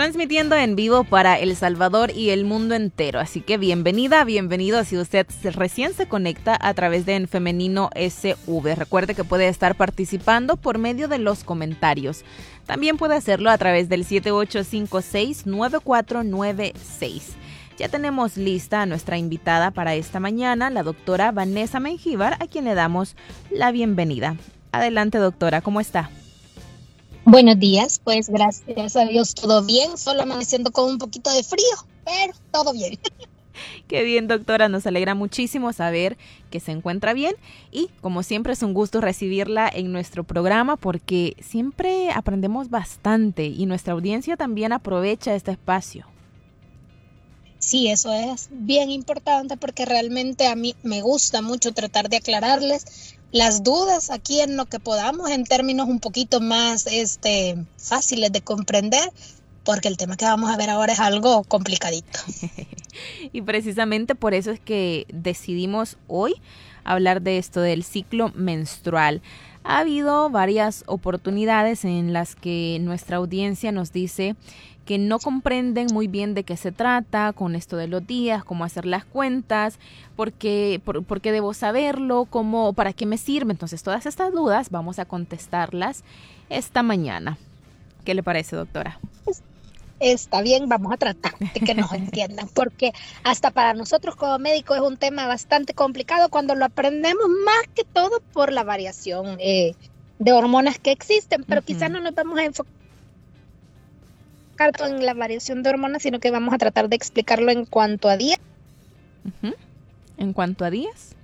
Transmitiendo en vivo para El Salvador y el mundo entero. Así que bienvenida, bienvenido si usted recién se conecta a través de En Femenino SV. Recuerde que puede estar participando por medio de los comentarios. También puede hacerlo a través del 7856-9496. Ya tenemos lista a nuestra invitada para esta mañana, la doctora Vanessa Mengíbar, a quien le damos la bienvenida. Adelante, doctora, ¿cómo está? Buenos días, pues gracias a Dios todo bien, solo amaneciendo con un poquito de frío, pero todo bien. Qué bien, doctora, nos alegra muchísimo saber que se encuentra bien y como siempre es un gusto recibirla en nuestro programa porque siempre aprendemos bastante y nuestra audiencia también aprovecha este espacio. Sí, eso es bien importante porque realmente a mí me gusta mucho tratar de aclararles las dudas aquí en lo que podamos en términos un poquito más este, fáciles de comprender, porque el tema que vamos a ver ahora es algo complicadito. y precisamente por eso es que decidimos hoy hablar de esto del ciclo menstrual. Ha habido varias oportunidades en las que nuestra audiencia nos dice que no comprenden muy bien de qué se trata con esto de los días, cómo hacer las cuentas, por qué, por, qué debo saberlo, cómo, para qué me sirve. Entonces, todas estas dudas vamos a contestarlas esta mañana. ¿Qué le parece, doctora? Está bien, vamos a tratar de que nos entiendan, porque hasta para nosotros como médicos es un tema bastante complicado cuando lo aprendemos más que todo por la variación eh, de hormonas que existen, pero quizás no nos vamos a enfocar en la variación de hormonas, sino que vamos a tratar de explicarlo en cuanto a días. ¿En cuanto a días?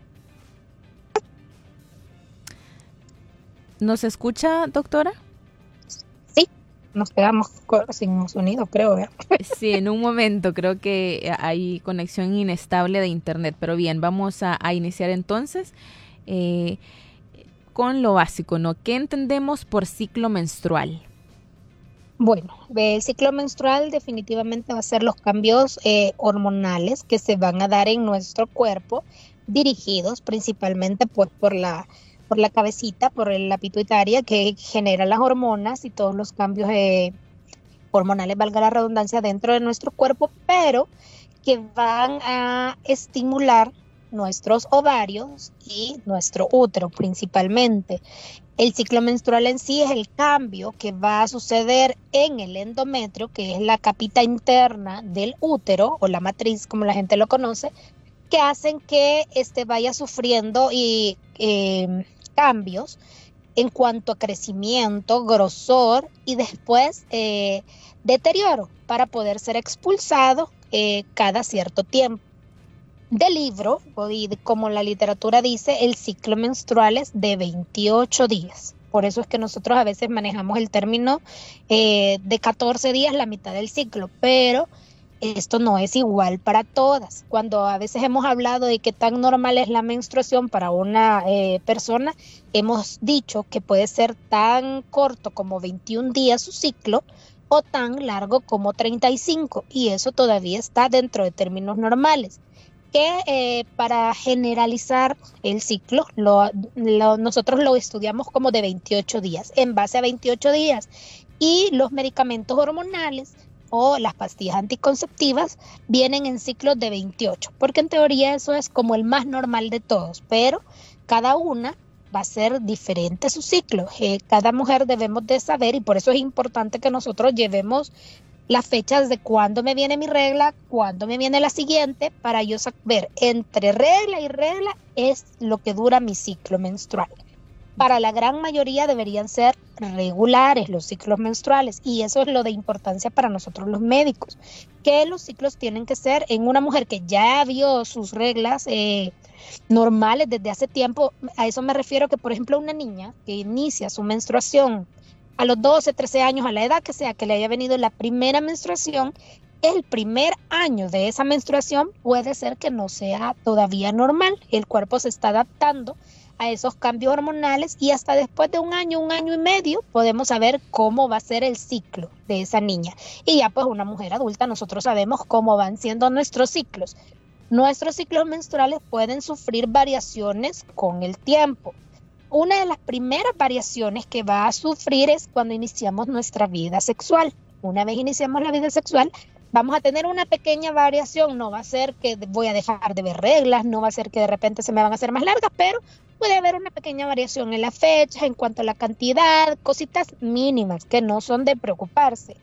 ¿Nos escucha, doctora? Sí, nos quedamos sin sonido, creo. Sí, en un momento creo que hay conexión inestable de internet, pero bien, vamos a, iniciar entonces eh, con lo básico, ¿no? ¿Qué entendemos por ciclo menstrual? Bueno, el ciclo menstrual definitivamente va a ser los cambios eh, hormonales que se van a dar en nuestro cuerpo, dirigidos principalmente pues, por la por la cabecita, por la pituitaria que genera las hormonas y todos los cambios eh, hormonales, valga la redundancia, dentro de nuestro cuerpo, pero que van a estimular nuestros ovarios y nuestro útero principalmente. El ciclo menstrual en sí es el cambio que va a suceder en el endometrio, que es la capita interna del útero o la matriz, como la gente lo conoce, que hacen que este vaya sufriendo y, em, cambios en cuanto a crecimiento, grosor y después eh, deterioro para poder ser expulsado eh, cada cierto tiempo del libro, y como la literatura dice, el ciclo menstrual es de 28 días. Por eso es que nosotros a veces manejamos el término eh, de 14 días, la mitad del ciclo, pero esto no es igual para todas. Cuando a veces hemos hablado de qué tan normal es la menstruación para una eh, persona, hemos dicho que puede ser tan corto como 21 días su ciclo o tan largo como 35 y eso todavía está dentro de términos normales que eh, para generalizar el ciclo, nosotros lo estudiamos como de 28 días, en base a 28 días. Y los medicamentos hormonales o las pastillas anticonceptivas vienen en ciclos de 28, porque en teoría eso es como el más normal de todos, pero cada una va a ser diferente su ciclo. Eh, cada mujer debemos de saber y por eso es importante que nosotros llevemos las fechas de cuándo me viene mi regla, cuándo me viene la siguiente, para yo saber entre regla y regla es lo que dura mi ciclo menstrual. Para la gran mayoría deberían ser regulares los ciclos menstruales y eso es lo de importancia para nosotros los médicos, que los ciclos tienen que ser en una mujer que ya vio sus reglas eh, normales desde hace tiempo. A eso me refiero que, por ejemplo, una niña que inicia su menstruación a los 12, 13 años, a la edad que sea que le haya venido la primera menstruación, el primer año de esa menstruación puede ser que no sea todavía normal. El cuerpo se está adaptando a esos cambios hormonales y hasta después de un año, un año y medio, podemos saber cómo va a ser el ciclo de esa niña. Y ya pues una mujer adulta, nosotros sabemos cómo van siendo nuestros ciclos. Nuestros ciclos menstruales pueden sufrir variaciones con el tiempo. Una de las primeras variaciones que va a sufrir es cuando iniciamos nuestra vida sexual. Una vez iniciamos la vida sexual, vamos a tener una pequeña variación. No va a ser que voy a dejar de ver reglas, no va a ser que de repente se me van a hacer más largas, pero puede haber una pequeña variación en la fecha, en cuanto a la cantidad, cositas mínimas que no son de preocuparse.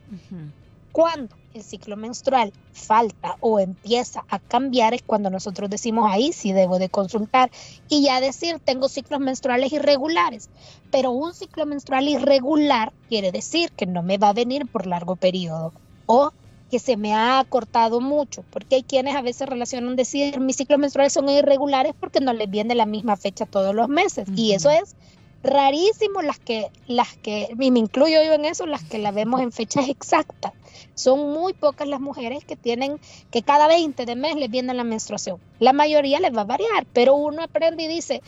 Cuando el ciclo menstrual falta o empieza a cambiar es cuando nosotros decimos ahí sí debo de consultar y ya decir tengo ciclos menstruales irregulares. Pero un ciclo menstrual irregular quiere decir que no me va a venir por largo periodo o que se me ha cortado mucho, porque hay quienes a veces relacionan decir mis ciclos menstruales son irregulares porque no les viene la misma fecha todos los meses y eso es rarísimo las que las que y me incluyo yo en eso, las que la vemos en fechas exactas son muy pocas las mujeres que tienen que cada 20 de mes les viene la menstruación. La mayoría les va a variar, pero uno aprende y dice,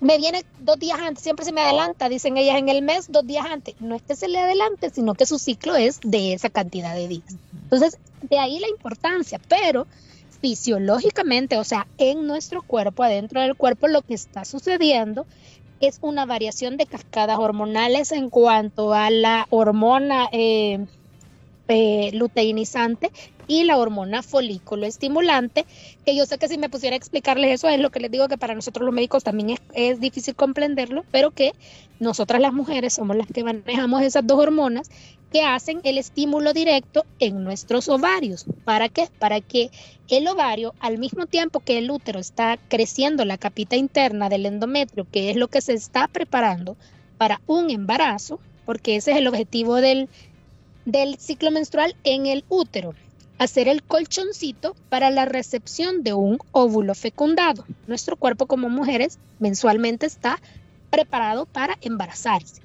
me viene dos días antes, siempre se me adelanta, dicen ellas en el mes, dos días antes. No es que se le adelante, sino que su ciclo es de esa cantidad de días. Entonces, de ahí la importancia, pero fisiológicamente, o sea, en nuestro cuerpo, adentro del cuerpo, lo que está sucediendo es una variación de cascadas hormonales en cuanto a la hormona eh, eh, luteinizante y la hormona folículo estimulante, que yo sé que si me pusiera a explicarles eso es lo que les digo que para nosotros los médicos también es, difícil comprenderlo, pero que nosotras las mujeres somos las que manejamos esas dos hormonas que hacen el estímulo directo en nuestros ovarios. ¿Para qué? Para que el ovario, al mismo tiempo que el útero está creciendo la capita interna del endometrio, que es lo que se está preparando para un embarazo, porque ese es el objetivo del del ciclo menstrual en el útero, hacer el colchoncito para la recepción de un óvulo fecundado. Nuestro cuerpo como mujeres mensualmente está preparado para embarazarse.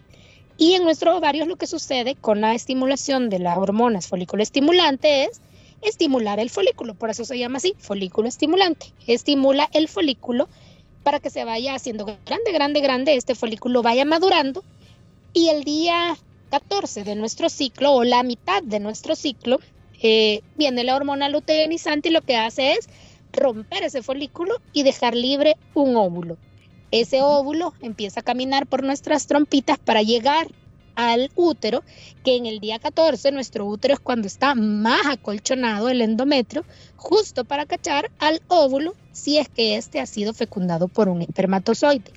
Y en nuestros ovarios lo que sucede con la estimulación de las hormonas folículo estimulante es estimular el folículo, por eso se llama así, folículo estimulante. Estimula el folículo para que se vaya haciendo grande, grande, grande, este folículo vaya madurando y el día 14 de nuestro ciclo o la mitad de nuestro ciclo, eh, viene la hormona luteinizante y lo que hace es romper ese folículo y dejar libre un óvulo. Ese óvulo empieza a caminar por nuestras trompitas para llegar al útero, que en el día 14 nuestro útero es cuando está más acolchonado el endometrio, justo para cachar al óvulo si es que éste ha sido fecundado por un espermatozoide.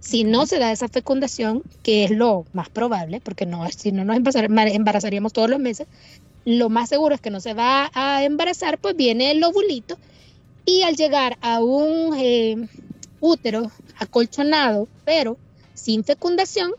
Si no se da esa fecundación, que es lo más probable, porque no, si no nos embarazaríamos todos los meses, lo más seguro es que no se va a embarazar, pues viene el ovulito y al llegar a un eh, útero acolchonado, pero sin fecundación,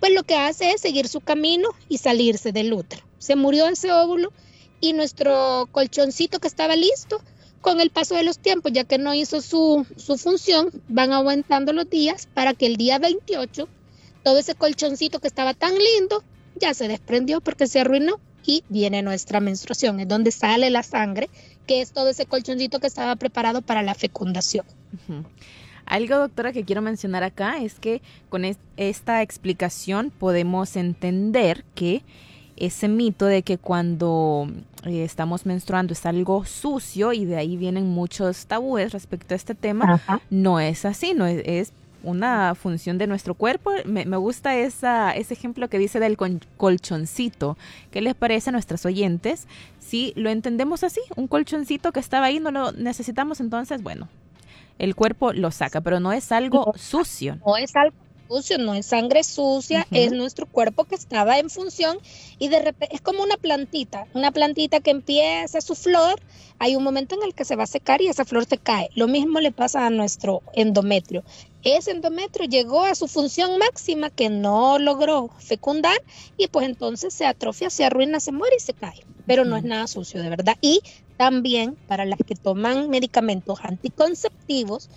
pues lo que hace es seguir su camino y salirse del útero. Se murió ese óvulo y nuestro colchoncito que estaba listo con el paso de los tiempos, ya que no hizo su, función, van aumentando los días para que el día 28 todo ese colchoncito que estaba tan lindo ya se desprendió porque se arruinó y viene nuestra menstruación, es donde sale la sangre, que es todo ese colchoncito que estaba preparado para la fecundación. Algo, doctora, que quiero mencionar acá es que con esta explicación podemos entender que ese mito de que cuando eh, estamos menstruando es algo sucio y de ahí vienen muchos tabúes respecto a este tema, no es así, no es, una función de nuestro cuerpo. Me, gusta esa, ese ejemplo que dice del colchoncito. ¿Qué les parece a nuestros oyentes? Si lo entendemos así, un colchoncito que estaba ahí, no lo necesitamos, entonces, bueno, el cuerpo lo saca, pero no es algo sucio. No es algo no es sangre sucia, es nuestro cuerpo que estaba en función y de repente es como una plantita, una plantita que empieza su flor, hay un momento en el que se va a secar y esa flor se cae. Lo mismo le pasa a nuestro endometrio. Ese endometrio llegó a su función máxima que no logró fecundar y pues entonces se atrofia, se arruina, se muere y se cae. Pero no es nada sucio, de verdad. Y también para las que toman medicamentos anticonceptivos,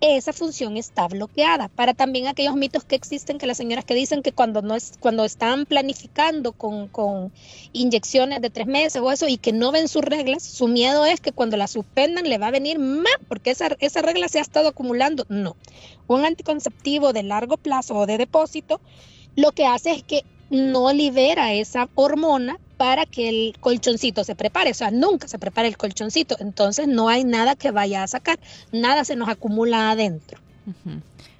esa función está bloqueada. Para también aquellos mitos que existen, que las señoras que dicen que cuando no es, cuando están planificando con, con inyecciones de tres meses o eso y que no ven sus reglas, su miedo es que cuando la suspendan le va a venir más porque esa, esa regla se ha estado acumulando. No. Un anticonceptivo de largo plazo o de depósito lo que hace es que no libera esa hormona para que el colchoncito se prepare, o sea, nunca se prepara el colchoncito, entonces no hay nada que vaya a sacar, nada se nos acumula adentro.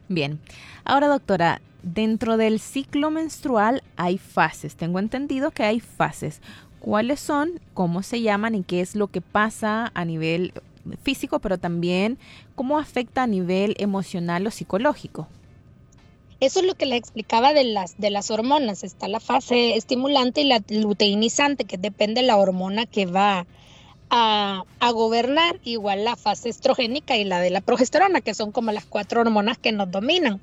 Bien, ahora doctora, dentro del ciclo menstrual hay fases, tengo entendido que hay fases. ¿Cuáles son, cómo se llaman y qué es lo que pasa a nivel físico, pero también cómo afecta a nivel emocional o psicológico? Eso es lo que le explicaba de las, de las hormonas. Está la fase estimulante y la luteinizante, que depende de la hormona que va a, a, gobernar, igual la fase estrogénica y la de la progesterona, que son como las cuatro hormonas que nos dominan.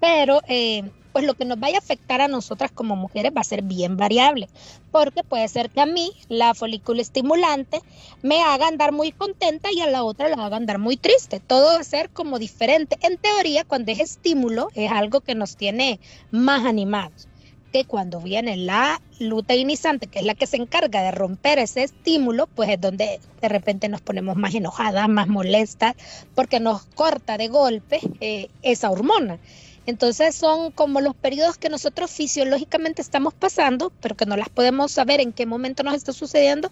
Pero eh, pues lo que nos vaya a afectar a nosotras como mujeres va a ser bien variable, porque puede ser que a mí la folícula estimulante me haga andar muy contenta y a la otra la haga andar muy triste. Todo va a ser como diferente. En teoría, cuando es estímulo, es algo que nos tiene más animados que cuando viene la luteinizante, que es la que se encarga de romper ese estímulo, pues es donde de repente nos ponemos más enojadas, más molestas, porque nos corta de golpe eh, esa hormona. Entonces son como los periodos que nosotros fisiológicamente estamos pasando, pero que no las podemos saber en qué momento nos está sucediendo,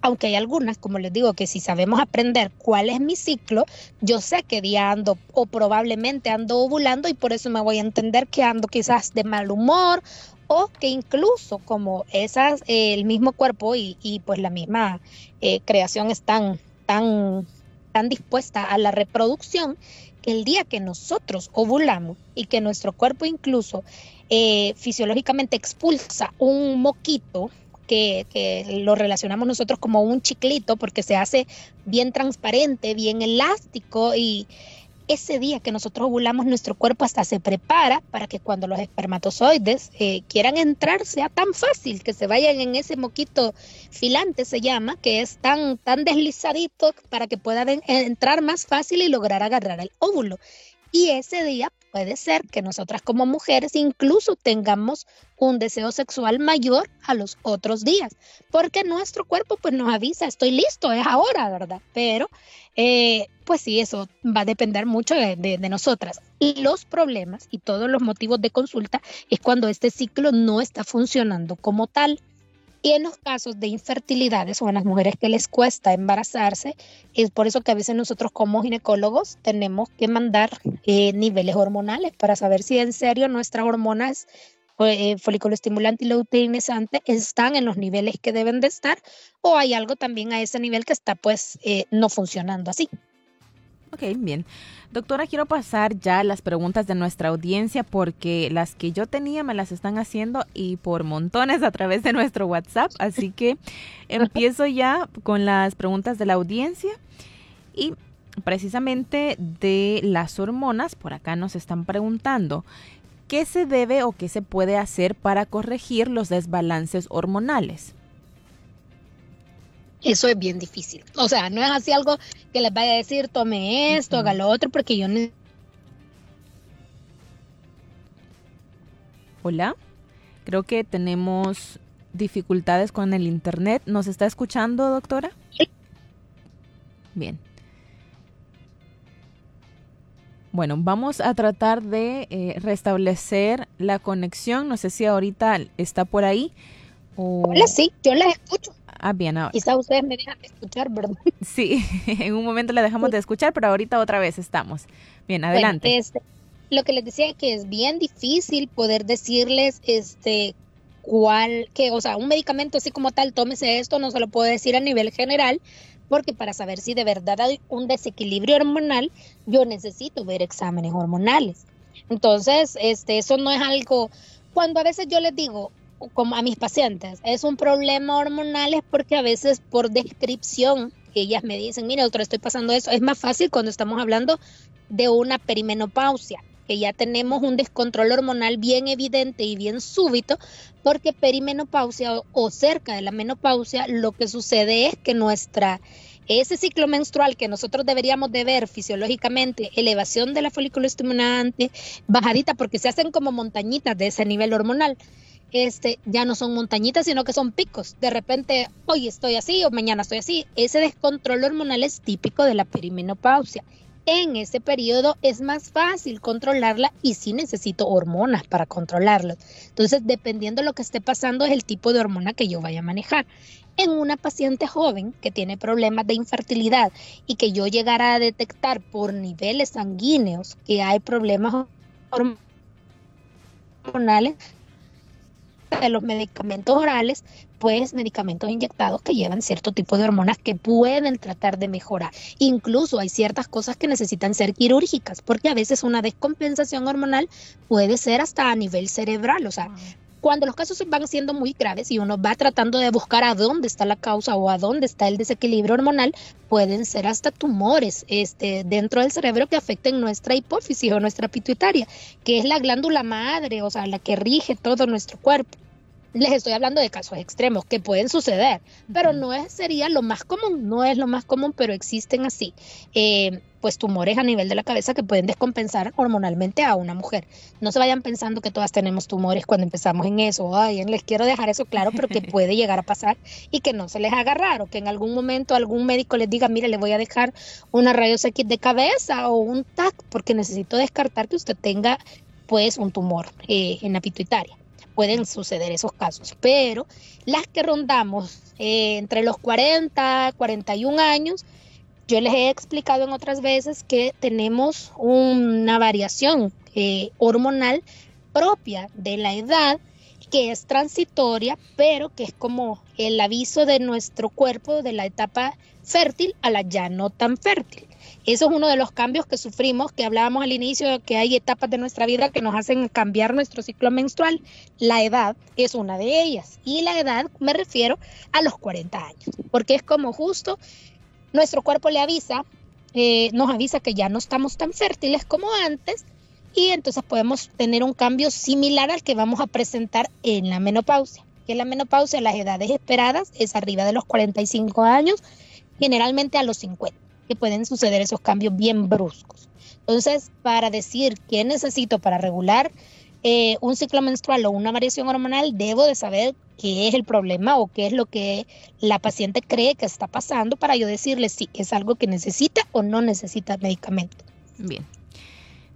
aunque hay algunas, como les digo, que si sabemos aprender cuál es mi ciclo, yo sé que día ando o probablemente ando ovulando y por eso me voy a entender que ando quizás de mal humor o que incluso como esas, eh, el mismo cuerpo y, y pues la misma eh, creación están tan, tan dispuesta a la reproducción, el día que nosotros ovulamos y que nuestro cuerpo incluso eh, fisiológicamente expulsa un moquito, que, que, lo relacionamos nosotros como un chiclito porque se hace bien transparente, bien elástico y ese día que nosotros ovulamos, nuestro cuerpo hasta se prepara para que cuando los espermatozoides eh, quieran entrar sea tan fácil, que se vayan en ese moquito filante, se llama, que es tan, tan deslizadito para que puedan entrar más fácil y lograr agarrar el óvulo. Y ese día puede ser que nosotras como mujeres incluso tengamos un deseo sexual mayor a los otros días, porque nuestro cuerpo pues nos avisa, estoy listo, es ahora, ¿verdad? Pero eh, pues sí, eso va a depender mucho de, de, nosotras. Y los problemas y todos los motivos de consulta es cuando este ciclo no está funcionando como tal. Y en los casos de infertilidades o en las mujeres que les cuesta embarazarse, es por eso que a veces nosotros como ginecólogos tenemos que mandar eh, niveles hormonales para saber si en serio nuestras hormonas eh, folículo estimulante y luteinizante están en los niveles que deben de estar o hay algo también a ese nivel que está pues eh, no funcionando así. Ok, bien. Doctora, quiero pasar ya las preguntas de nuestra audiencia porque las que yo tenía me las están haciendo y por montones a través de nuestro WhatsApp. Así que empiezo ya con las preguntas de la audiencia y precisamente de las hormonas. Por acá nos están preguntando, ¿qué se debe o qué se puede hacer para corregir los desbalances hormonales? Eso es bien difícil. O sea, no es así algo que les vaya a decir, tome esto, haga lo otro, porque yo no... Hola, creo que tenemos dificultades con el internet. ¿Nos está escuchando, doctora? Sí. Bien. Bueno, vamos a tratar de eh, restablecer la conexión. No sé si ahorita está por ahí. Hola, sí, yo la escucho. Ah, bien, ahora. Quizá ustedes me dejan de escuchar, ¿verdad? Sí, en un momento la dejamos de escuchar, pero ahorita otra vez estamos. Bien, adelante. este, lo que les decía es que es bien difícil poder decirles este cuál, que, o sea, un medicamento así como tal, tómese esto, no se lo puedo decir a nivel general, porque para saber si de verdad hay un desequilibrio hormonal, yo necesito ver exámenes hormonales. Entonces, este, eso no es algo, cuando a veces yo les digo, como a mis pacientes, es un problema hormonal es porque a veces por descripción ellas me dicen, mira, doctor, estoy pasando eso. Es más fácil cuando estamos hablando de una perimenopausia, que ya tenemos un descontrol hormonal bien evidente y bien súbito, porque perimenopausia o, cerca de la menopausia, lo que sucede es que nuestra ese ciclo menstrual que nosotros deberíamos de ver fisiológicamente, elevación de la folículo estimulante, bajadita, porque se hacen como montañitas de ese nivel hormonal. Este, ya no son montañitas, sino que son picos. De repente, hoy estoy así o mañana estoy así. Ese descontrol hormonal es típico de la perimenopausia. En ese periodo es más fácil controlarla y sí necesito hormonas para controlarlo. Entonces, dependiendo de lo que esté pasando, es el tipo de hormona que yo vaya a manejar en una paciente joven que tiene problemas de infertilidad y que yo llegara a detectar por niveles sanguíneos que hay problemas hormonales de los medicamentos orales, pues medicamentos inyectados que llevan cierto tipo de hormonas que pueden tratar de mejorar. Incluso hay ciertas cosas que necesitan ser quirúrgicas, porque a veces una descompensación hormonal puede ser hasta a nivel cerebral, o sea, cuando los casos van siendo muy graves y uno va tratando de buscar a dónde está la causa o a dónde está el desequilibrio hormonal, pueden ser hasta tumores este, dentro del cerebro que afecten nuestra hipófisis o nuestra pituitaria, que es la glándula madre, o sea, la que rige todo nuestro cuerpo les estoy hablando de casos extremos que pueden suceder, pero no es, sería lo más común, no es lo más común, pero existen así, eh, pues tumores a nivel de la cabeza que pueden descompensar hormonalmente a una mujer. No se vayan pensando que todas tenemos tumores cuando empezamos en eso, ay, les quiero dejar eso claro, pero que puede llegar a pasar y que no se les haga raro, que en algún momento algún médico les diga, mire, le voy a dejar una rayos X de cabeza o un TAC, porque necesito descartar que usted tenga pues un tumor eh, en la pituitaria pueden suceder esos casos, pero las que rondamos eh, entre los 40, 41 años, yo les he explicado en otras veces que tenemos una variación eh, hormonal propia de la edad que es transitoria, pero que es como el aviso de nuestro cuerpo de la etapa fértil a la ya no tan fértil. Eso es uno de los cambios que sufrimos, que hablábamos al inicio, que hay etapas de nuestra vida que nos hacen cambiar nuestro ciclo menstrual. La edad es una de ellas. Y la edad me refiero a los 40 años, porque es como justo nuestro cuerpo le avisa, eh, nos avisa que ya no estamos tan fértiles como antes y entonces podemos tener un cambio similar al que vamos a presentar en la menopausia. Que la menopausia, las edades esperadas, es arriba de los 45 años, generalmente a los 50 que pueden suceder esos cambios bien bruscos. Entonces, para decir qué necesito para regular eh, un ciclo menstrual o una variación hormonal, debo de saber qué es el problema o qué es lo que la paciente cree que está pasando para yo decirle si es algo que necesita o no necesita medicamento. Bien.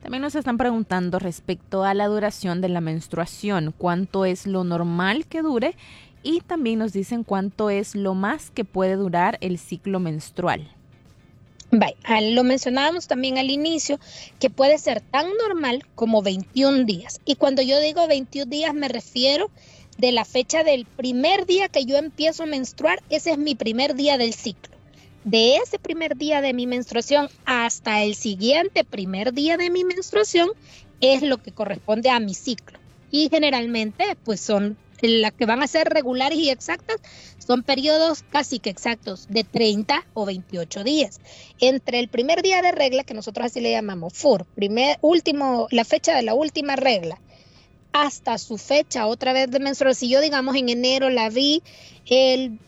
También nos están preguntando respecto a la duración de la menstruación, cuánto es lo normal que dure y también nos dicen cuánto es lo más que puede durar el ciclo menstrual. Lo mencionábamos también al inicio, que puede ser tan normal como 21 días. Y cuando yo digo 21 días me refiero de la fecha del primer día que yo empiezo a menstruar, ese es mi primer día del ciclo. De ese primer día de mi menstruación hasta el siguiente primer día de mi menstruación es lo que corresponde a mi ciclo. Y generalmente pues son las que van a ser regulares y exactas son periodos casi que exactos de 30 o 28 días. Entre el primer día de regla, que nosotros así le llamamos FUR, primer, último, la fecha de la última regla, hasta su fecha otra vez de menstruación. Si yo, digamos, en enero la vi el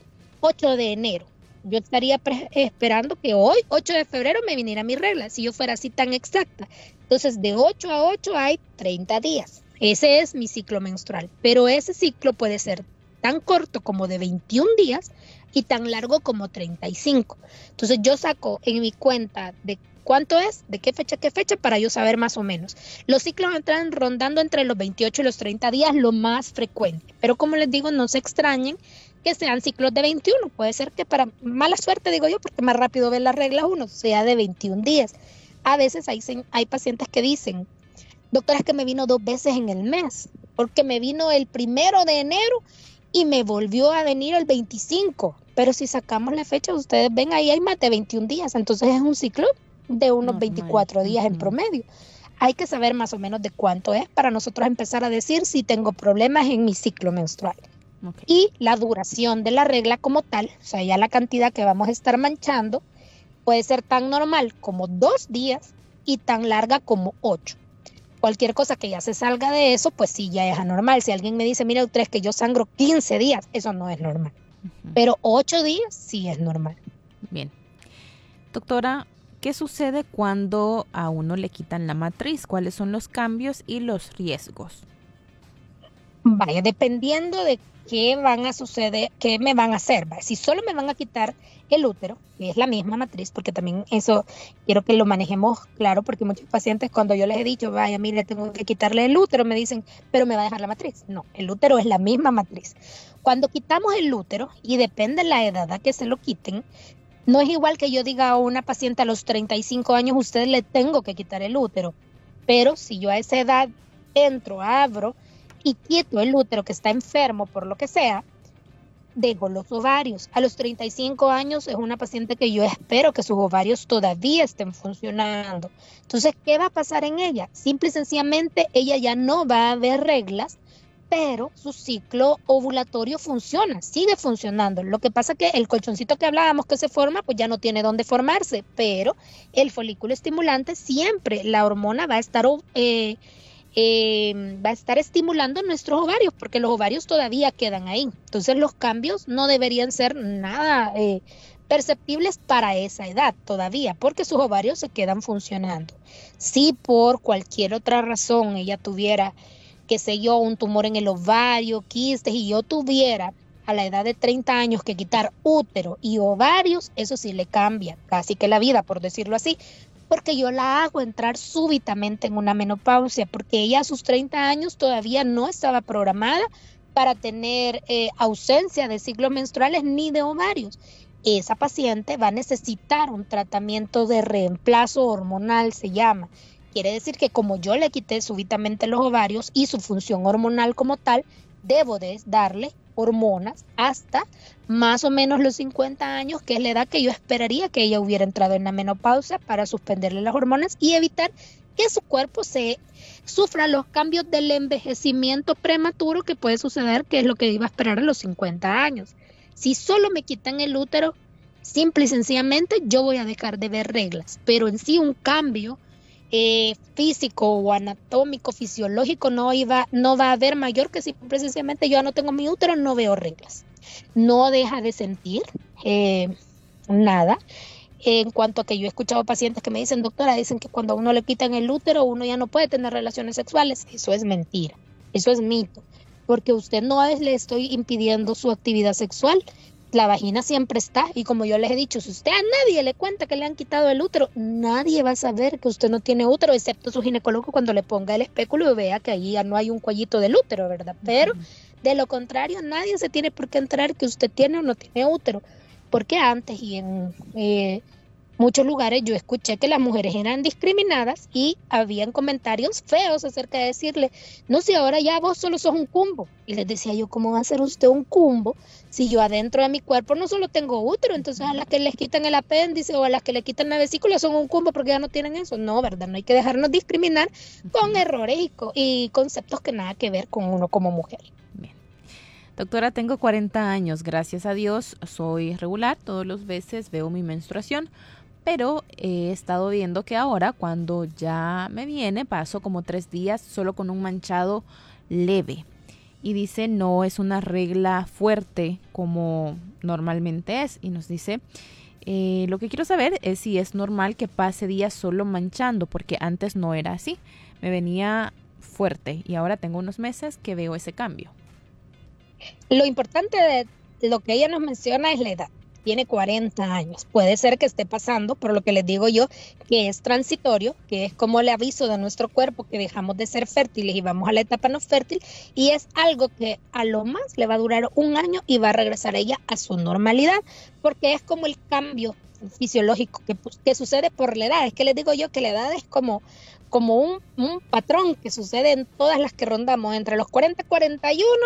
8 de enero, yo estaría esperando que hoy, 8 de febrero, me viniera mi regla, si yo fuera así tan exacta. Entonces, de 8 a 8 hay 30 días. Ese es mi ciclo menstrual, pero ese ciclo puede ser tan corto como de 21 días y tan largo como 35. Entonces yo saco en mi cuenta de cuánto es, de qué fecha, qué fecha, para yo saber más o menos. Los ciclos entran rondando entre los 28 y los 30 días, lo más frecuente. Pero como les digo, no se extrañen que sean ciclos de 21. Puede ser que para mala suerte, digo yo, porque más rápido ven las reglas uno, sea de 21 días. A veces hay, hay pacientes que dicen, doctora, es que me vino dos veces en el mes, porque me vino el primero de enero y me volvió a venir el 25. Pero si sacamos la fecha, ustedes ven ahí hay más de 21 días, entonces es un ciclo de unos 24 días en promedio. Hay que saber más o menos de cuánto es para nosotros empezar a decir si tengo problemas en mi ciclo menstrual. Y la duración de la regla como tal, o sea, ya la cantidad que vamos a estar manchando, puede ser tan normal como dos días y tan larga como ocho. Cualquier cosa que ya se salga de eso, pues sí, ya es anormal. Si alguien me dice, mira, usted es que yo sangro 15 días, eso no es normal. Pero 8 días sí es normal. Bien. Doctora, ¿qué sucede cuando a uno le quitan la matriz? ¿Cuáles son los cambios y los riesgos? Vaya, dependiendo de qué van a suceder, qué me van a hacer. Si solo me van a quitar el útero, que es la misma matriz, porque también eso quiero que lo manejemos claro, porque muchos pacientes cuando yo les he dicho, vaya, mire, tengo que quitarle el útero, me dicen, pero me va a dejar la matriz. No, el útero es la misma matriz. Cuando quitamos el útero, y depende de la edad a que se lo quiten, no es igual que yo diga a una paciente a los 35 años, usted le tengo que quitar el útero. Pero si yo a esa edad entro, abro, y quito el útero que está enfermo por lo que sea, dejo los ovarios. A los 35 años es una paciente que yo espero que sus ovarios todavía estén funcionando. Entonces, ¿qué va a pasar en ella? Simple y sencillamente ella ya no va a ver reglas, pero su ciclo ovulatorio funciona, sigue funcionando. Lo que pasa es que el colchoncito que hablábamos que se forma, pues ya no tiene dónde formarse, pero el folículo estimulante siempre, la hormona va a estar... Eh, eh, va a estar estimulando nuestros ovarios, porque los ovarios todavía quedan ahí. Entonces los cambios no deberían ser nada eh, perceptibles para esa edad todavía, porque sus ovarios se quedan funcionando. Si por cualquier otra razón ella tuviera, qué sé yo, un tumor en el ovario, quistes, y yo tuviera a la edad de 30 años que quitar útero y ovarios, eso sí le cambia casi que la vida, por decirlo así, porque yo la hago entrar súbitamente en una menopausia, porque ella a sus 30 años todavía no estaba programada para tener eh, ausencia de ciclos menstruales ni de ovarios. Esa paciente va a necesitar un tratamiento de reemplazo hormonal, se llama. Quiere decir que como yo le quité súbitamente los ovarios y su función hormonal como tal, debo de darle hormonas hasta más o menos los 50 años, que es la edad que yo esperaría que ella hubiera entrado en la menopausia para suspenderle las hormonas y evitar que su cuerpo se sufra los cambios del envejecimiento prematuro que puede suceder, que es lo que iba a esperar a los 50 años. Si solo me quitan el útero, simple y sencillamente yo voy a dejar de ver reglas, pero en sí un cambio eh, físico o anatómico, fisiológico, no, iba, no va a haber mayor que si precisamente yo no tengo mi útero, no veo reglas. No deja de sentir eh, nada. En cuanto a que yo he escuchado pacientes que me dicen, doctora, dicen que cuando a uno le quitan el útero, uno ya no puede tener relaciones sexuales. Eso es mentira, eso es mito, porque usted no le estoy impidiendo su actividad sexual, la vagina siempre está y como yo les he dicho, si usted a nadie le cuenta que le han quitado el útero, nadie va a saber que usted no tiene útero, excepto su ginecólogo cuando le ponga el espéculo y vea que ahí ya no hay un cuellito del útero, ¿verdad? Pero de lo contrario, nadie se tiene por qué enterar que usted tiene o no tiene útero, porque antes y en... Eh, muchos lugares yo escuché que las mujeres eran discriminadas y habían comentarios feos acerca de decirle, no, si ahora ya vos solo sos un cumbo. Y les decía yo, ¿cómo va a ser usted un cumbo si yo adentro de mi cuerpo no solo tengo útero? Entonces a las que les quitan el apéndice o a las que le quitan la vesícula son un cumbo porque ya no tienen eso. No, ¿verdad? No hay que dejarnos discriminar con errores y, y conceptos que nada que ver con uno como mujer. Bien. Doctora, tengo 40 años, gracias a Dios soy regular, todos los veces veo mi menstruación pero he estado viendo que ahora cuando ya me viene paso como tres días solo con un manchado leve y dice no es una regla fuerte como normalmente es y nos dice eh, lo que quiero saber es si es normal que pase días solo manchando porque antes no era así. Me venía fuerte y ahora tengo unos meses que veo ese cambio lo importante de lo que ella nos menciona es la edad tiene 40 años. Puede ser que esté pasando, por lo que les digo yo, que es transitorio, que es como el aviso de nuestro cuerpo que dejamos de ser fértiles y vamos a la etapa no fértil, y es algo que a lo más le va a durar un año y va a regresar ella a su normalidad, porque es como el cambio fisiológico que, que sucede por la edad. Es que les digo yo que la edad es como, como un, un patrón que sucede en todas las que rondamos entre los 40 y 41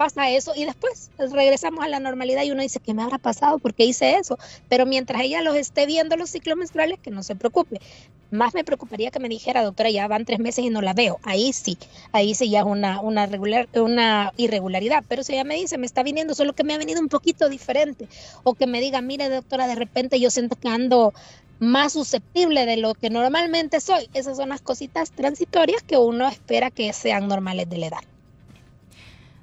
pasa eso y después regresamos a la normalidad y uno dice, ¿qué me habrá pasado? ¿Por qué hice eso? Pero mientras ella los esté viendo los ciclos menstruales, que no se preocupe. Más me preocuparía que me dijera, doctora, ya van tres meses y no la veo. Ahí sí, ahí sí ya es una, una, una irregularidad. Pero si ella me dice, me está viniendo, solo que me ha venido un poquito diferente. O que me diga, mire, doctora, de repente yo siento que ando más susceptible de lo que normalmente soy. Esas son las cositas transitorias que uno espera que sean normales de la edad.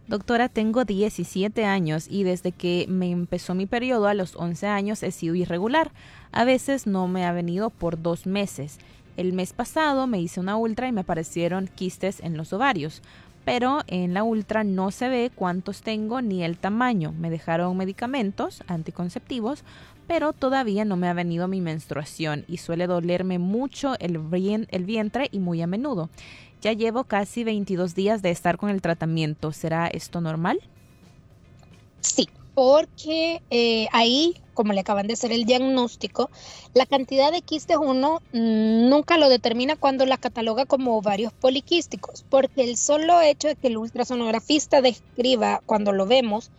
Doctora, tengo 17 años y desde que me empezó mi periodo a los 11 años he sido irregular. A veces no me ha venido por dos meses. El mes pasado me hice una ultra y me aparecieron quistes en los ovarios, pero en la ultra no se ve cuántos tengo ni el tamaño. Me dejaron medicamentos anticonceptivos, pero todavía no me ha venido mi menstruación y suele dolerme mucho el, vientre y muy a menudo. Ya llevo casi 22 días de estar con el tratamiento. ¿Será esto normal? Sí, porque eh, ahí, como le acaban de hacer el diagnóstico, la cantidad de quistes uno nunca lo determina cuando la cataloga como ovarios poliquísticos, porque el solo hecho de que el ultrasonografista describa cuando lo vemos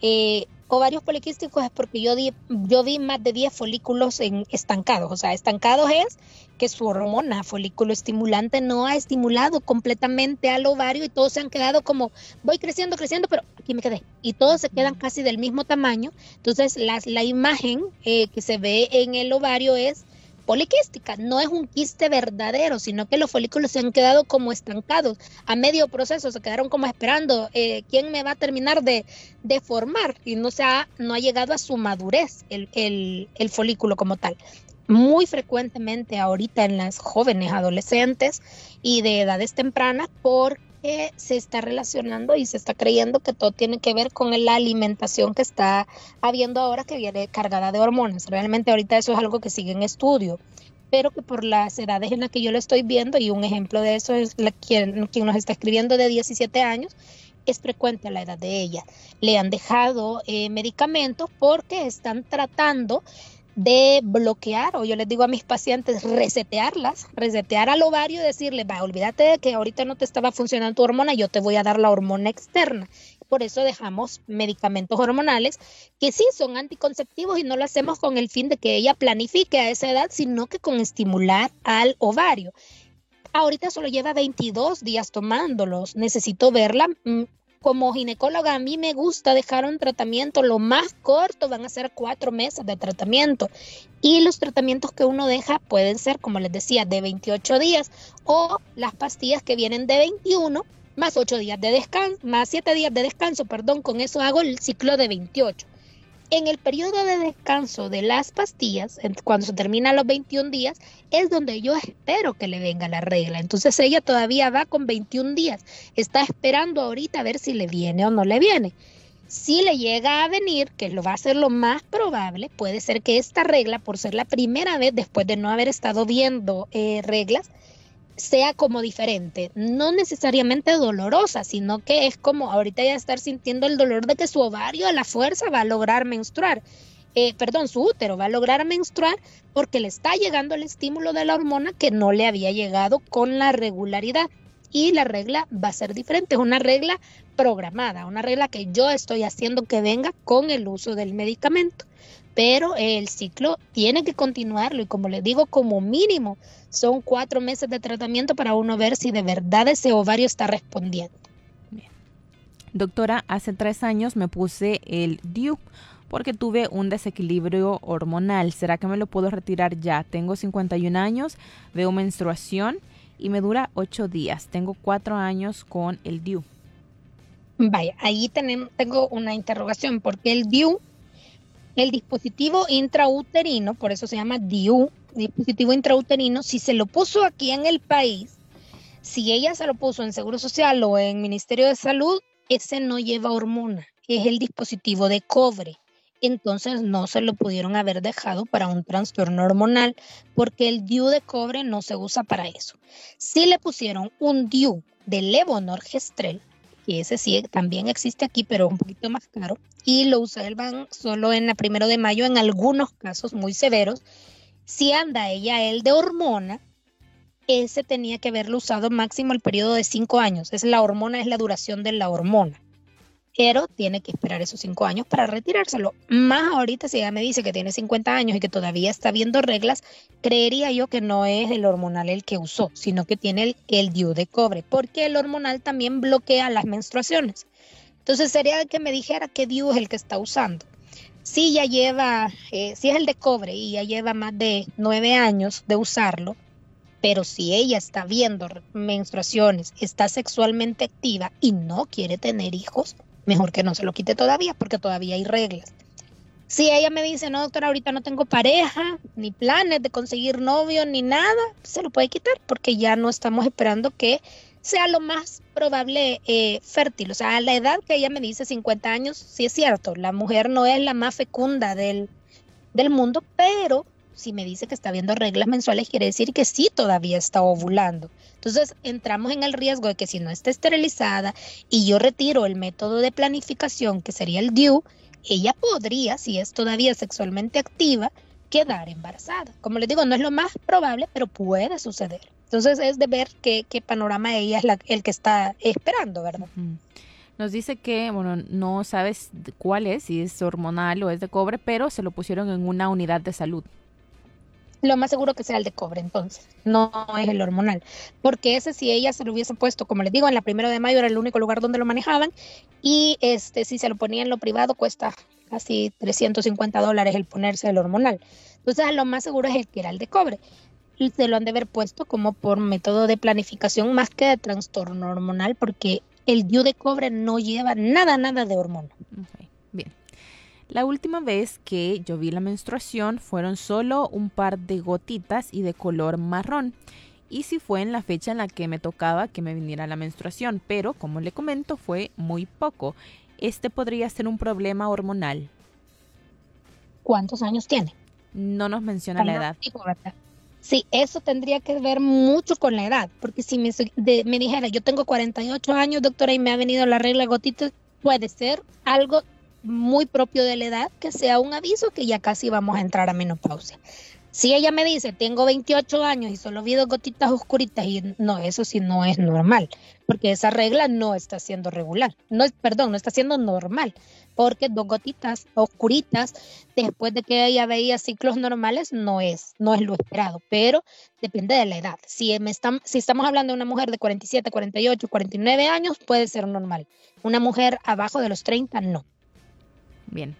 eh, ovarios poliquísticos es porque yo, di, yo vi más de 10 folículos en estancados. O sea, estancados es que su hormona folículo estimulante no ha estimulado completamente al ovario y todos se han quedado como, voy creciendo, creciendo, pero aquí me quedé. Y todos se quedan casi del mismo tamaño. Entonces, las, la imagen eh, que se ve en el ovario es poliquística, no es un quiste verdadero, sino que los folículos se han quedado como estancados a medio proceso, se quedaron como esperando eh, quién me va a terminar de, de, formar y no, se ha, no ha llegado a su madurez el, el, el folículo como tal. Muy frecuentemente ahorita en las jóvenes adolescentes y de edades tempranas por se está relacionando y se está creyendo que todo tiene que ver con la alimentación que está habiendo ahora que viene cargada de hormonas. Realmente ahorita eso es algo que sigue en estudio, pero que por las edades en las que yo lo estoy viendo, y un ejemplo de eso es la, quien, quien nos está escribiendo de 17 años, es frecuente a la edad de ella. Le han dejado eh, medicamentos porque están tratando de bloquear, o yo les digo a mis pacientes, resetearlas, resetear al ovario y decirle, va, olvídate de que ahorita no te estaba funcionando tu hormona, yo te voy a dar la hormona externa. Por eso dejamos medicamentos hormonales que sí son anticonceptivos y no lo hacemos con el fin de que ella planifique a esa edad, sino que con estimular al ovario. Ahorita solo lleva 22 días tomándolos. Necesito verla mm, como ginecóloga a mí me gusta dejar un tratamiento lo más corto, van a ser cuatro meses de tratamiento. Y los tratamientos que uno deja pueden ser, como les decía, de 28 días o las pastillas que vienen de 21 más 8 días de descanso, más 7 días de descanso, perdón, con eso hago el ciclo de 28. En el periodo de descanso de las pastillas, cuando se terminan los 21 días, es donde yo espero que le venga la regla. Entonces ella todavía va con 21 días. Está esperando ahorita a ver si le viene o no le viene. Si le llega a venir, que lo va a ser lo más probable, puede ser que esta regla, por ser la primera vez después de no haber estado viendo eh, reglas, sea como diferente, no necesariamente dolorosa, sino que es como ahorita ya estar sintiendo el dolor de que su ovario a la fuerza va a lograr menstruar. Eh, perdón, su útero va a lograr menstruar porque le está llegando el estímulo de la hormona que no le había llegado con la regularidad. Y la regla va a ser diferente, es una regla programada, una regla que yo estoy haciendo que venga con el uso del medicamento pero el ciclo tiene que continuarlo y como les digo, como mínimo son cuatro meses de tratamiento para uno ver si de verdad ese ovario está respondiendo. Doctora, hace tres años me puse el DIU porque tuve un desequilibrio hormonal. ¿Será que me lo puedo retirar ya? Tengo 51 años, veo menstruación y me dura ocho días. Tengo cuatro años con el DIU. Vaya, ahí tenemos, tengo una interrogación porque el DIU el dispositivo intrauterino, por eso se llama DIU, dispositivo intrauterino, si se lo puso aquí en el país, si ella se lo puso en Seguro Social o en Ministerio de Salud, ese no lleva hormona, es el dispositivo de cobre. Entonces no se lo pudieron haber dejado para un trastorno hormonal porque el DIU de cobre no se usa para eso. Si le pusieron un DIU de levonorgestrel, que ese sí también existe aquí, pero un poquito más caro, y lo usan solo en la primero de mayo en algunos casos muy severos. Si anda ella el de hormona, ese tenía que haberlo usado máximo el periodo de cinco años. Es la hormona, es la duración de la hormona. Pero tiene que esperar esos cinco años para retirárselo. Más ahorita, si ella me dice que tiene 50 años y que todavía está viendo reglas, creería yo que no es el hormonal el que usó, sino que tiene el, el DIU de cobre, porque el hormonal también bloquea las menstruaciones. Entonces sería que me dijera qué DIU es el que está usando. Si ya lleva, eh, si es el de cobre y ya lleva más de nueve años de usarlo, Pero si ella está viendo menstruaciones, está sexualmente activa y no quiere tener hijos, mejor que no se lo quite todavía porque todavía hay reglas. Si ella me dice, no, doctora, ahorita no tengo pareja, ni planes de conseguir novio, ni nada, se lo puede quitar porque ya no estamos esperando que sea lo más probable eh, fértil. O sea, a la edad que ella me dice, 50 años, sí es cierto, la mujer no es la más fecunda del, del mundo, pero si me dice que está viendo reglas mensuales, quiere decir que sí todavía está ovulando. Entonces entramos en el riesgo de que si no está esterilizada y yo retiro el método de planificación, que sería el DIU, ella podría, si es todavía sexualmente activa, quedar embarazada. Como les digo, no es lo más probable, pero puede suceder. Entonces es de ver qué, qué panorama ella es el que está esperando, ¿verdad? Nos dice que, bueno, no sabes cuál es, si es hormonal o es de cobre, pero se lo pusieron en una unidad de salud. Lo más seguro que sea el de cobre, entonces, no es el hormonal. Porque ese, si ella se lo hubiese puesto, como les digo, en la primera de mayo era el único lugar donde lo manejaban, y este, si se lo ponía en lo privado, cuesta casi 350 dólares el ponerse el hormonal. Entonces, lo más seguro es el que era el de cobre. Y se lo han de haber puesto como por método de planificación más que de trastorno hormonal, porque el DIU de cobre no lleva nada, nada de hormona. bien. La última vez que yo vi la menstruación fueron solo un par de gotitas y de color marrón. Y si fue en la fecha en la que me tocaba que me viniera la menstruación, pero como le comento fue muy poco. Este podría ser un problema hormonal. ¿Cuántos años tiene? No nos menciona la edad. Sí, eso tendría que ver mucho con la edad, porque si me, me dijera, yo tengo 48 años, doctora, y me ha venido la regla gotita, puede ser algo muy propio de la edad que sea un aviso que ya casi vamos a entrar a menopausia. Si ella me dice, tengo 28 años y solo vi dos gotitas oscuritas, y no, eso sí no es normal, porque esa regla no está siendo regular, no es, perdón, no está siendo normal, porque dos gotitas oscuritas después de que ella veía ciclos normales no es, no es lo esperado, pero depende de la edad. Si, me están, si estamos hablando de una mujer de 47, 48, 49 años, puede ser normal. Una mujer abajo de los 30, no. Bien.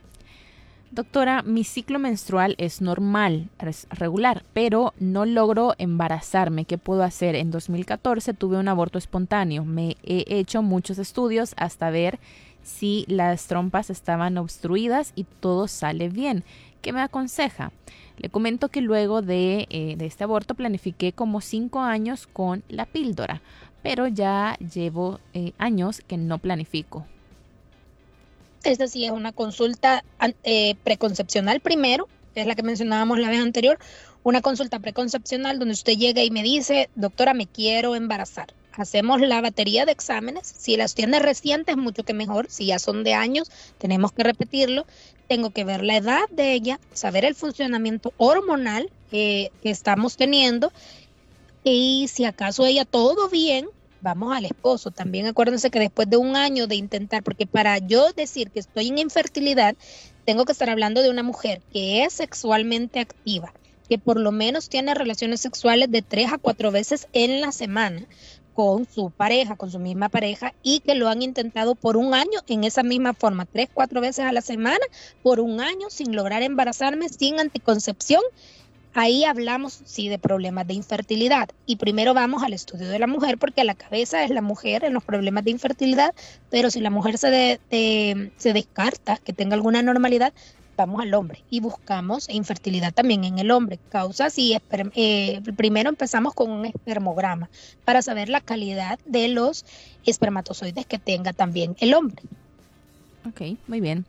Doctora, mi ciclo menstrual es normal, es regular, pero no logro embarazarme. ¿Qué puedo hacer? En 2014 tuve un aborto espontáneo. Me he hecho muchos estudios hasta ver si las trompas estaban obstruidas y todo sale bien. ¿Qué me aconseja? Le comento que luego de, eh, este aborto planifiqué como cinco años con la píldora, pero ya llevo eh, años que no planifico. Esta sí es una consulta eh, preconcepcional primero, que es la que mencionábamos la vez anterior, una consulta preconcepcional donde usted llega y me dice, doctora, me quiero embarazar. Hacemos la batería de exámenes. Si las tiene recientes, mucho que mejor. Si ya son de años, tenemos que repetirlo. Tengo que ver la edad de ella, saber el funcionamiento hormonal que estamos teniendo y si acaso ella todo bien, vamos al esposo. También acuérdense que después de un año de intentar, porque para yo decir que estoy en infertilidad, tengo que estar hablando de una mujer que es sexualmente activa, que por lo menos tiene relaciones sexuales de tres a cuatro veces en la semana con su pareja, con su misma pareja, y que lo han intentado por un año en esa misma forma, tres, cuatro veces a la semana, por un año, sin lograr embarazarme, sin anticoncepción Ahí hablamos, sí, de problemas de infertilidad. Y primero vamos al estudio de la mujer, porque la cabeza es la mujer en los problemas de infertilidad, pero si la mujer se, se descarta que tenga alguna normalidad, vamos al hombre y buscamos infertilidad también en el hombre. Causas y eh, primero empezamos con un espermograma para saber la calidad de los espermatozoides que tenga también el hombre. Ok, muy bien.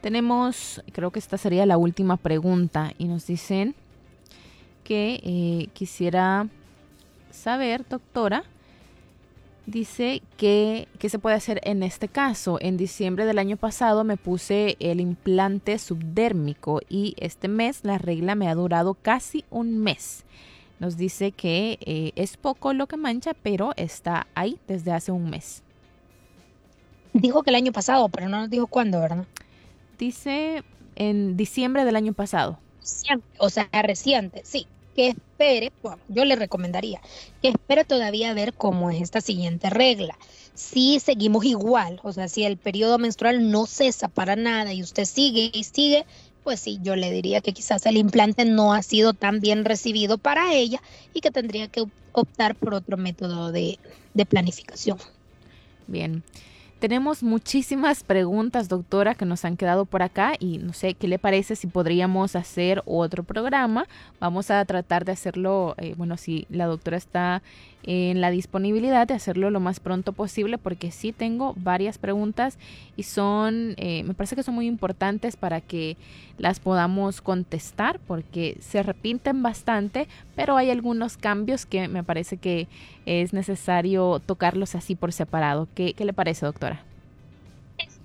Tenemos, creo que esta sería la última pregunta y nos dicen, que eh, quisiera saber, doctora. Dice que, ¿qué se puede hacer en este caso? En diciembre del año pasado me puse el implante subdérmico y este mes la regla me ha durado casi un mes. Nos dice que eh, es poco lo que mancha, pero está ahí desde hace un mes. Dijo que el año pasado, pero no nos dijo cuándo, ¿verdad? Dice en diciembre del año pasado. O sea, reciente, sí que espere, yo le recomendaría que espere todavía a ver cómo es esta siguiente regla. Si seguimos igual, o sea, si el periodo menstrual no cesa para nada y usted sigue y sigue, pues sí, yo le diría que quizás el implante no ha sido tan bien recibido para ella y que tendría que optar por otro método de, de planificación. Bien. Tenemos muchísimas preguntas, doctora, que nos han quedado por acá y no sé qué le parece si podríamos hacer otro programa. Vamos a tratar de hacerlo, eh, bueno, si la doctora está en la disponibilidad de hacerlo lo más pronto posible porque sí tengo varias preguntas y son, eh, me parece que son muy importantes para que las podamos contestar porque se repiten bastante, pero hay algunos cambios que me parece que es necesario tocarlos así por separado. ¿Qué, le parece, doctora?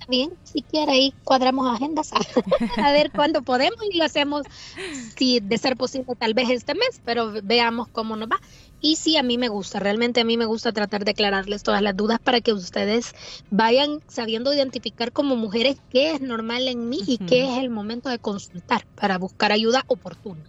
bien, si quiere ahí cuadramos agendas a ver cuándo podemos y lo hacemos, si de ser posible tal vez este mes, pero veamos cómo nos va. Y sí, a mí me gusta, realmente a mí me gusta tratar de aclararles todas las dudas para que ustedes vayan sabiendo identificar como mujeres qué es normal en mí y qué es el momento de consultar para buscar ayuda oportuna.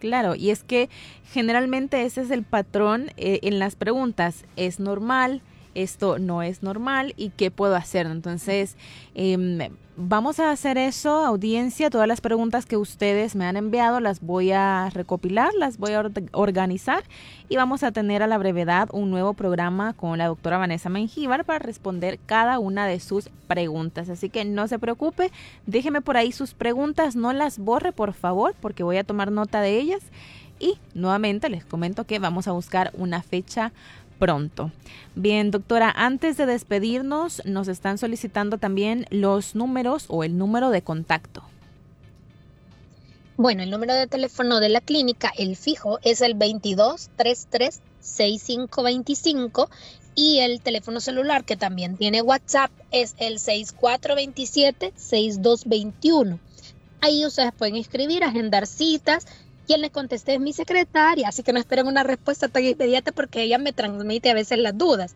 Claro, y es que generalmente ese es el patrón eh, en las preguntas. ¿Es normal? esto no es normal y qué puedo hacer. Entonces, em, vamos a hacer eso, audiencia. Todas las preguntas que ustedes me han enviado las voy a recopilar, las voy a organizar y vamos a tener a la brevedad un nuevo programa con la doctora Vanessa Mengíbar para responder cada una de sus preguntas. Así que no se preocupe, déjeme por ahí sus preguntas, no las borre por favor porque voy a tomar nota de ellas. Y nuevamente les comento que vamos a buscar una fecha pronto. Bien, doctora, antes de despedirnos, nos están solicitando también los números o el número de contacto. Bueno, el número de teléfono de la clínica, el fijo, es el 2233 6525 y el teléfono celular que también tiene WhatsApp es el 6427 6221. Ahí ustedes pueden escribir, agendar citas quien le contesté es mi secretaria, así que no esperen una respuesta tan inmediata porque ella me transmite a veces las dudas.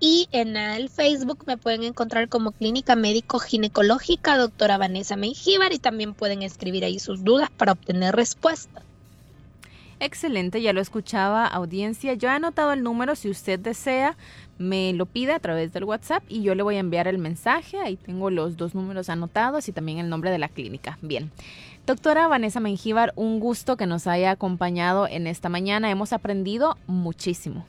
Y en el Facebook me pueden encontrar como Clínica Médico Ginecológica, doctora Vanessa Mengíbar, y también pueden escribir ahí sus dudas para obtener respuesta. Excelente, ya lo escuchaba audiencia. Yo he anotado el número si usted desea, me lo pide a través del WhatsApp y yo le voy a enviar el mensaje. Ahí tengo los dos números anotados y también el nombre de la clínica. Bien. Doctora Vanessa Mengíbar, un gusto que nos haya acompañado en esta mañana. Hemos aprendido muchísimo.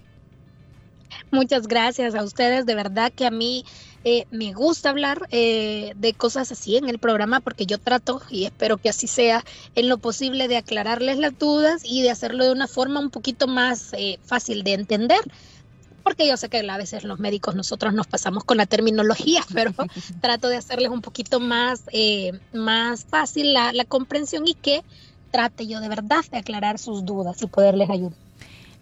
Muchas gracias a ustedes. De verdad que a mí eh, me gusta hablar eh, de cosas así en el programa porque yo trato, y espero que así sea, en lo posible de aclararles las dudas y de hacerlo de una forma un poquito más eh, fácil de entender porque yo sé que a veces los médicos nosotros nos pasamos con la terminología, pero trato de hacerles un poquito más, eh, más fácil la, la comprensión y que trate yo de verdad de aclarar sus dudas y poderles ayudar.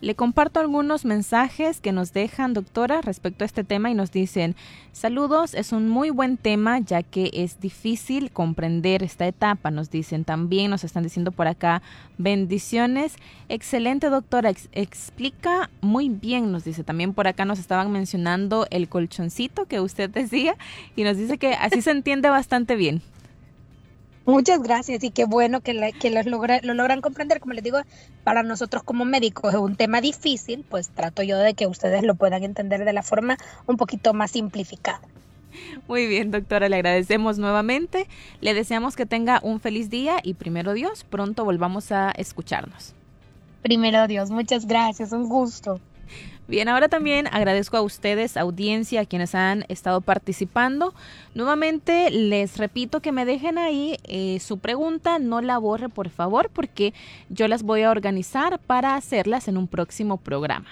Le comparto algunos mensajes que nos dejan, doctora, respecto a este tema y nos dicen, saludos, es un muy buen tema ya que es difícil comprender esta etapa, nos dicen también, nos están diciendo por acá, bendiciones, excelente doctora, explica muy bien, nos dice, también por acá nos estaban mencionando el colchoncito que usted decía y nos dice que así se entiende bastante bien. Muchas gracias y qué bueno que, que los lo logran comprender. Como les digo, para nosotros como médicos es un tema difícil, pues trato yo de que ustedes lo puedan entender de la forma un poquito más simplificada. Muy bien, doctora, le agradecemos nuevamente. Le deseamos que tenga un feliz día y primero Dios, pronto volvamos a escucharnos. Primero Dios, muchas gracias, un gusto. Bien, ahora también agradezco a ustedes, audiencia, a quienes han estado participando. Nuevamente les repito que me dejen ahí eh, su pregunta, no la borre por favor, porque yo las voy a organizar para hacerlas en un próximo programa.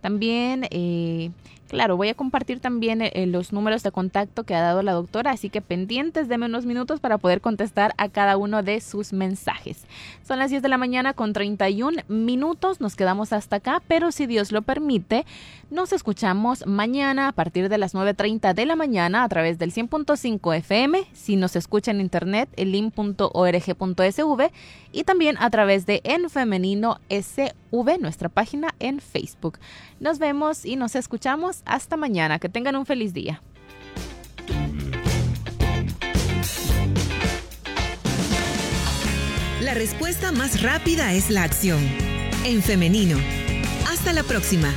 También eh, Claro, voy a compartir también eh, los números de contacto que ha dado la doctora, así que pendientes, de unos minutos para poder contestar a cada uno de sus mensajes. Son las 10 de la mañana con 31 minutos, nos quedamos hasta acá, pero si Dios lo permite, nos escuchamos mañana a partir de las 9.30 de la mañana a través del 100.5 FM, si nos escucha en internet, el link.org.sv y también a través de En Femenino SV, nuestra página en Facebook. Nos vemos y nos escuchamos hasta mañana. Que tengan un feliz día. La respuesta más rápida es la acción. En femenino. Hasta la próxima.